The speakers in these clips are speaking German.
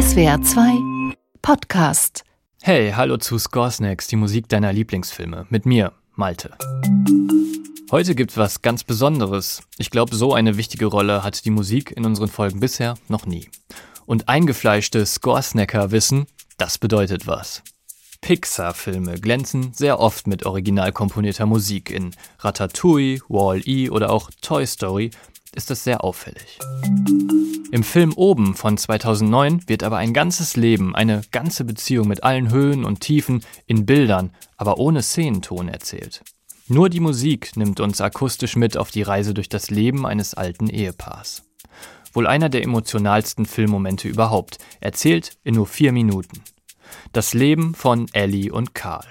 SWR 2 Podcast. Hey, hallo zu Scoresnacks, die Musik deiner Lieblingsfilme. Mit mir, Malte. Heute gibt's was ganz Besonderes. Ich glaube, so eine wichtige Rolle hat die Musik in unseren Folgen bisher noch nie. Und eingefleischte Scoresnacker wissen, das bedeutet was. Pixar-Filme glänzen sehr oft mit original komponierter Musik. In Ratatouille, Wall-E oder auch Toy Story ist das sehr auffällig. Im Film Oben von 2009 wird aber ein ganzes Leben, eine ganze Beziehung mit allen Höhen und Tiefen in Bildern, aber ohne Szenenton erzählt. Nur die Musik nimmt uns akustisch mit auf die Reise durch das Leben eines alten Ehepaars. Wohl einer der emotionalsten Filmmomente überhaupt, erzählt in nur vier Minuten. Das Leben von Ellie und Karl.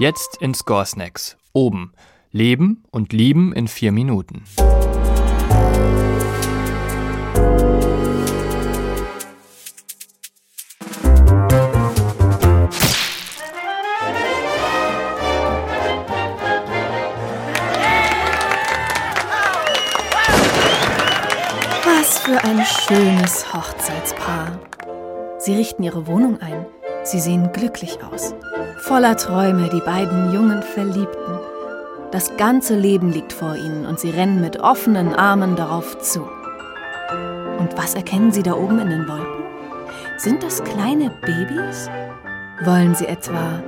Jetzt in Scoresnacks. Oben. Leben und Lieben in vier Minuten. Was für ein schönes Hochzeitspaar. Sie richten ihre Wohnung ein. Sie sehen glücklich aus. Voller Träume, die beiden jungen Verliebten. Das ganze Leben liegt vor ihnen und sie rennen mit offenen Armen darauf zu. Und was erkennen sie da oben in den Wolken? Sind das kleine Babys? Wollen sie etwa...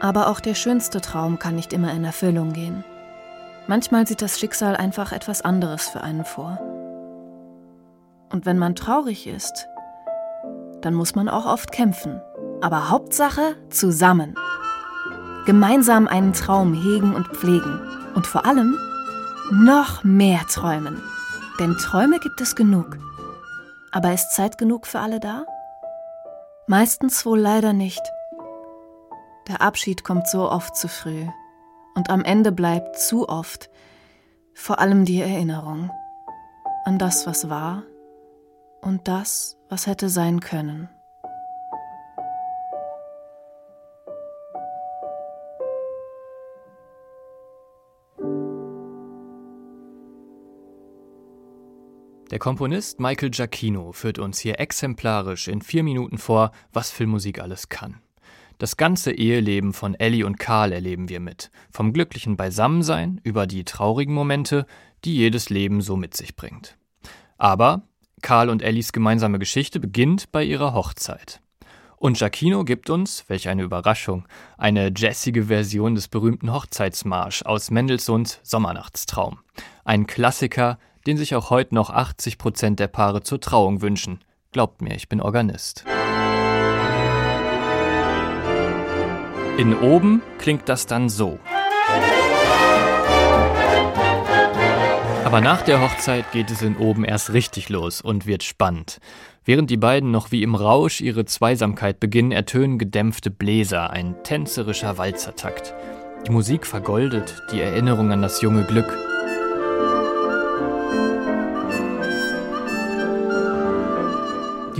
Aber auch der schönste Traum kann nicht immer in Erfüllung gehen. Manchmal sieht das Schicksal einfach etwas anderes für einen vor. Und wenn man traurig ist, dann muss man auch oft kämpfen. Aber Hauptsache zusammen. Gemeinsam einen Traum hegen und pflegen. Und vor allem noch mehr träumen. Denn Träume gibt es genug. Aber ist Zeit genug für alle da? Meistens wohl leider nicht. Der Abschied kommt so oft zu früh. Und am Ende bleibt zu oft vor allem die Erinnerung an das, was war und das, was hätte sein können. Der Komponist Michael Giacchino führt uns hier exemplarisch in vier Minuten vor, was Filmmusik alles kann. Das ganze Eheleben von Ellie und Karl erleben wir mit. Vom glücklichen Beisammensein über die traurigen Momente, die jedes Leben so mit sich bringt. Aber Karl und Ellies gemeinsame Geschichte beginnt bei ihrer Hochzeit. Und Giacchino gibt uns, welch eine Überraschung, eine jazzige Version des berühmten Hochzeitsmarsch aus Mendelssohns Sommernachtstraum. Ein Klassiker, den sich auch heute noch 80 Prozent der Paare zur Trauung wünschen. Glaubt mir, ich bin Organist. In oben klingt das dann so. Aber nach der Hochzeit geht es in oben erst richtig los und wird spannend. Während die beiden noch wie im Rausch ihre Zweisamkeit beginnen, ertönen gedämpfte Bläser, ein tänzerischer Walzertakt. Die Musik vergoldet die Erinnerung an das junge Glück.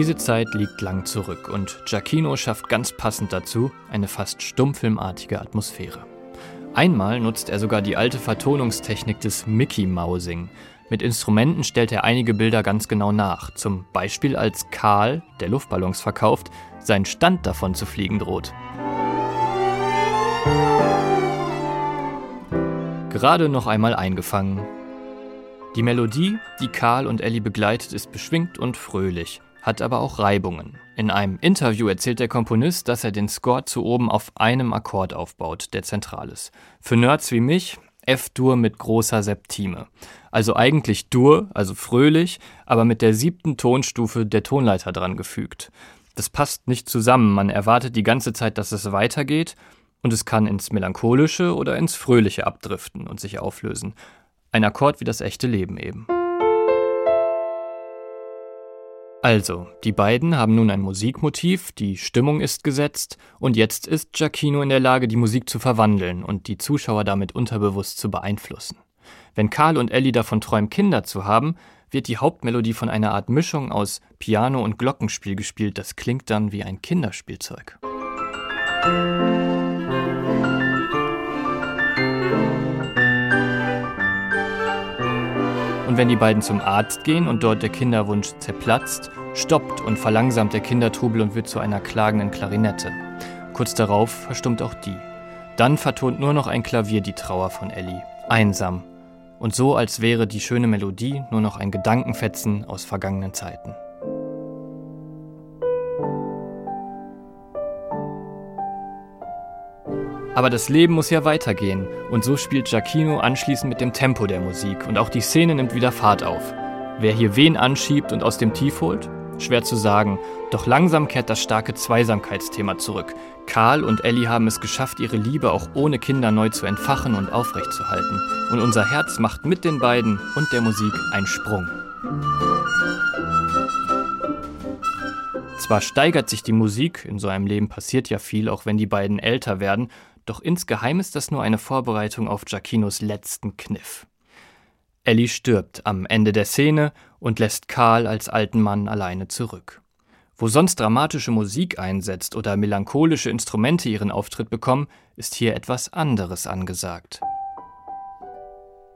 Diese Zeit liegt lang zurück und Giacchino schafft ganz passend dazu eine fast stummfilmartige Atmosphäre. Einmal nutzt er sogar die alte Vertonungstechnik des Mickey Mousing. Mit Instrumenten stellt er einige Bilder ganz genau nach, zum Beispiel als Karl, der Luftballons verkauft, sein Stand davon zu fliegen droht. Gerade noch einmal eingefangen. Die Melodie, die Karl und Ellie begleitet, ist beschwingt und fröhlich hat aber auch Reibungen. In einem Interview erzählt der Komponist, dass er den Score zu oben auf einem Akkord aufbaut, der zentral ist. Für Nerds wie mich F-Dur mit großer Septime. Also eigentlich Dur, also fröhlich, aber mit der siebten Tonstufe der Tonleiter dran gefügt. Das passt nicht zusammen, man erwartet die ganze Zeit, dass es weitergeht und es kann ins Melancholische oder ins Fröhliche abdriften und sich auflösen. Ein Akkord wie das echte Leben eben. Also, die beiden haben nun ein Musikmotiv, die Stimmung ist gesetzt und jetzt ist Giacchino in der Lage, die Musik zu verwandeln und die Zuschauer damit unterbewusst zu beeinflussen. Wenn Karl und Ellie davon träumen, Kinder zu haben, wird die Hauptmelodie von einer Art Mischung aus Piano und Glockenspiel gespielt, das klingt dann wie ein Kinderspielzeug. Und wenn die beiden zum Arzt gehen und dort der Kinderwunsch zerplatzt, stoppt und verlangsamt der Kindertrubel und wird zu einer klagenden Klarinette. Kurz darauf verstummt auch die. Dann vertont nur noch ein Klavier die Trauer von Ellie. Einsam. Und so, als wäre die schöne Melodie nur noch ein Gedankenfetzen aus vergangenen Zeiten. Aber das Leben muss ja weitergehen und so spielt Giacchino anschließend mit dem Tempo der Musik und auch die Szene nimmt wieder Fahrt auf. Wer hier wen anschiebt und aus dem Tief holt? Schwer zu sagen, doch langsam kehrt das starke Zweisamkeitsthema zurück. Karl und Ellie haben es geschafft, ihre Liebe auch ohne Kinder neu zu entfachen und aufrechtzuerhalten. Und unser Herz macht mit den beiden und der Musik einen Sprung. Zwar steigert sich die Musik, in so einem Leben passiert ja viel, auch wenn die beiden älter werden, doch insgeheim ist das nur eine Vorbereitung auf Giacinos letzten Kniff. Ellie stirbt am Ende der Szene und lässt Karl als alten Mann alleine zurück. Wo sonst dramatische Musik einsetzt oder melancholische Instrumente ihren Auftritt bekommen, ist hier etwas anderes angesagt.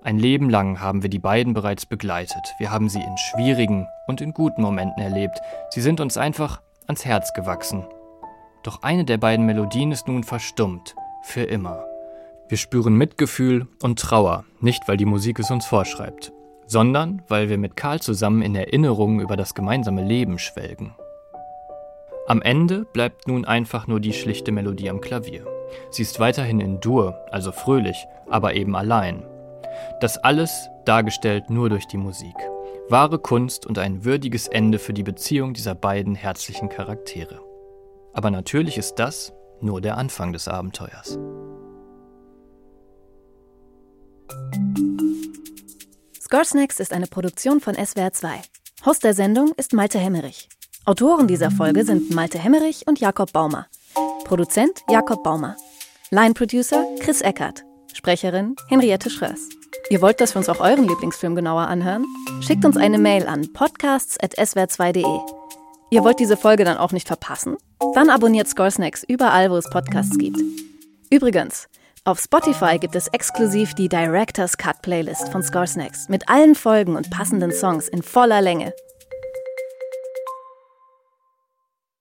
Ein Leben lang haben wir die beiden bereits begleitet. Wir haben sie in schwierigen und in guten Momenten erlebt. Sie sind uns einfach ans Herz gewachsen. Doch eine der beiden Melodien ist nun verstummt für immer. Wir spüren Mitgefühl und Trauer, nicht weil die Musik es uns vorschreibt, sondern weil wir mit Karl zusammen in Erinnerungen über das gemeinsame Leben schwelgen. Am Ende bleibt nun einfach nur die schlichte Melodie am Klavier. Sie ist weiterhin in Dur, also fröhlich, aber eben allein. Das alles dargestellt nur durch die Musik. Wahre Kunst und ein würdiges Ende für die Beziehung dieser beiden herzlichen Charaktere. Aber natürlich ist das nur der Anfang des Abenteuers. Scoresnacks ist eine Produktion von SWR 2. Host der Sendung ist Malte Hemmerich. Autoren dieser Folge sind Malte Hemmerich und Jakob Baumer. Produzent Jakob Baumer. Line Producer Chris Eckert. Sprecherin Henriette Schröers. Ihr wollt, dass wir uns auch euren Lieblingsfilm genauer anhören? Schickt uns eine Mail an podcasts.swr2.de. Ihr wollt diese Folge dann auch nicht verpassen? Dann abonniert Scoresnacks überall, wo es Podcasts gibt. Übrigens, auf Spotify gibt es exklusiv die Director's Cut Playlist von Scoresnacks mit allen Folgen und passenden Songs in voller Länge.